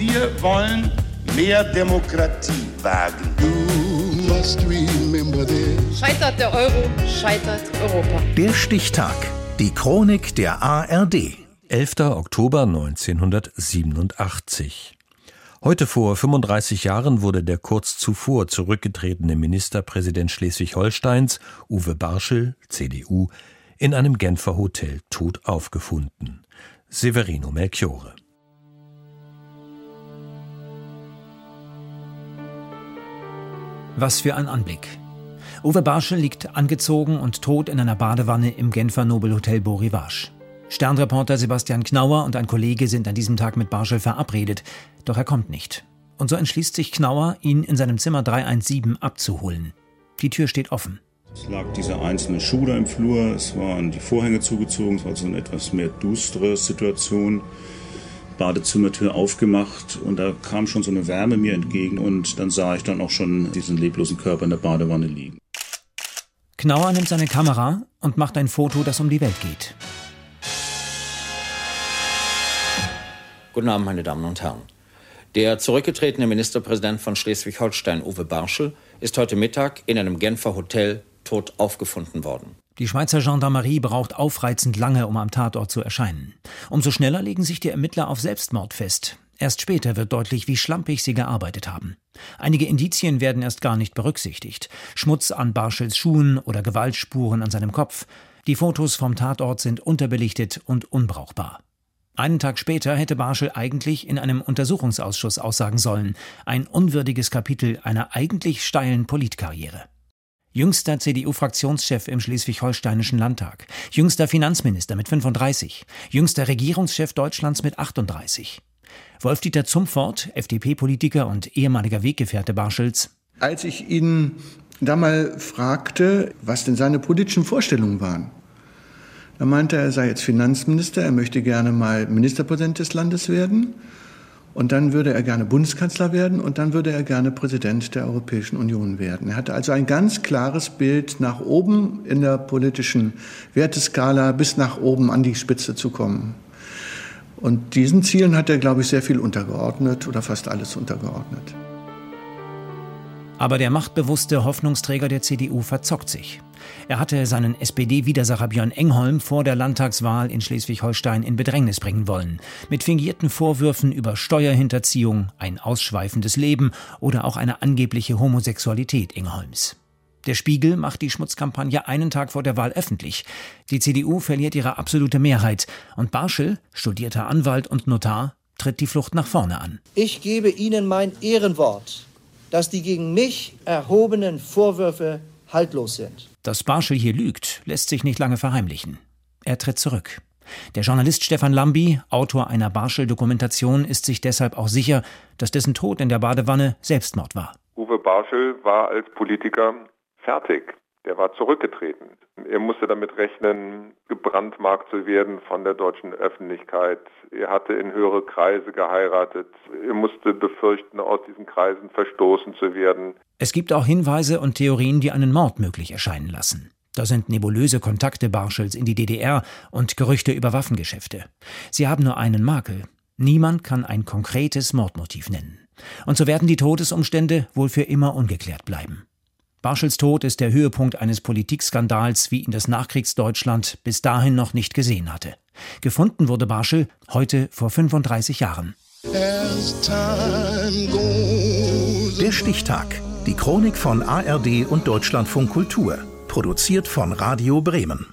Wir wollen mehr Demokratie wagen. Scheitert der Euro, scheitert Europa. Der Stichtag. Die Chronik der ARD. 11. Oktober 1987. Heute vor 35 Jahren wurde der kurz zuvor zurückgetretene Ministerpräsident Schleswig-Holsteins, Uwe Barschel, CDU, in einem Genfer Hotel tot aufgefunden. Severino Melchiore. Was für ein Anblick. Uwe Barschel liegt angezogen und tot in einer Badewanne im Genfer Nobelhotel Beau Rivage. Sternreporter Sebastian Knauer und ein Kollege sind an diesem Tag mit Barschel verabredet, doch er kommt nicht. Und so entschließt sich Knauer, ihn in seinem Zimmer 317 abzuholen. Die Tür steht offen. Es lag dieser einzelne Schuh da im Flur, es waren die Vorhänge zugezogen, es war so eine etwas mehr düstere Situation. Badezimmertür aufgemacht und da kam schon so eine Wärme mir entgegen und dann sah ich dann auch schon diesen leblosen Körper in der Badewanne liegen. Knauer nimmt seine Kamera und macht ein Foto, das um die Welt geht. Guten Abend, meine Damen und Herren. Der zurückgetretene Ministerpräsident von Schleswig-Holstein, Uwe Barschel, ist heute Mittag in einem Genfer Hotel tot aufgefunden worden. Die Schweizer Gendarmerie braucht aufreizend lange, um am Tatort zu erscheinen. Umso schneller legen sich die Ermittler auf Selbstmord fest. Erst später wird deutlich, wie schlampig sie gearbeitet haben. Einige Indizien werden erst gar nicht berücksichtigt. Schmutz an Barschels Schuhen oder Gewaltspuren an seinem Kopf. Die Fotos vom Tatort sind unterbelichtet und unbrauchbar. Einen Tag später hätte Barschel eigentlich in einem Untersuchungsausschuss aussagen sollen. Ein unwürdiges Kapitel einer eigentlich steilen Politkarriere. Jüngster CDU-Fraktionschef im schleswig-holsteinischen Landtag. Jüngster Finanzminister mit 35. Jüngster Regierungschef Deutschlands mit 38. Wolf-Dieter Zumfort, FDP-Politiker und ehemaliger Weggefährte Barschels. Als ich ihn da mal fragte, was denn seine politischen Vorstellungen waren, da meinte er, er sei jetzt Finanzminister, er möchte gerne mal Ministerpräsident des Landes werden. Und dann würde er gerne Bundeskanzler werden und dann würde er gerne Präsident der Europäischen Union werden. Er hatte also ein ganz klares Bild nach oben in der politischen Werteskala bis nach oben an die Spitze zu kommen. Und diesen Zielen hat er, glaube ich, sehr viel untergeordnet oder fast alles untergeordnet. Aber der machtbewusste Hoffnungsträger der CDU verzockt sich. Er hatte seinen SPD-Widersacher Björn Engholm vor der Landtagswahl in Schleswig-Holstein in Bedrängnis bringen wollen. Mit fingierten Vorwürfen über Steuerhinterziehung, ein ausschweifendes Leben oder auch eine angebliche Homosexualität Engholms. Der Spiegel macht die Schmutzkampagne einen Tag vor der Wahl öffentlich. Die CDU verliert ihre absolute Mehrheit und Barschel, studierter Anwalt und Notar, tritt die Flucht nach vorne an. Ich gebe Ihnen mein Ehrenwort, dass die gegen mich erhobenen Vorwürfe haltlos sind. Dass Barschel hier lügt, lässt sich nicht lange verheimlichen. Er tritt zurück. Der Journalist Stefan Lambi, Autor einer Barschel-Dokumentation, ist sich deshalb auch sicher, dass dessen Tod in der Badewanne Selbstmord war. Uwe Barschel war als Politiker fertig. Der war zurückgetreten. Er musste damit rechnen, gebrandmarkt zu werden von der deutschen Öffentlichkeit. Er hatte in höhere Kreise geheiratet. Er musste befürchten, aus diesen Kreisen verstoßen zu werden. Es gibt auch Hinweise und Theorien, die einen Mord möglich erscheinen lassen. Da sind nebulöse Kontakte Barschels in die DDR und Gerüchte über Waffengeschäfte. Sie haben nur einen Makel. Niemand kann ein konkretes Mordmotiv nennen. Und so werden die Todesumstände wohl für immer ungeklärt bleiben. Barschels Tod ist der Höhepunkt eines Politikskandals, wie ihn das Nachkriegsdeutschland bis dahin noch nicht gesehen hatte. Gefunden wurde Barschel heute vor 35 Jahren. Der Stichtag. Die Chronik von ARD und Deutschlandfunk Kultur. Produziert von Radio Bremen.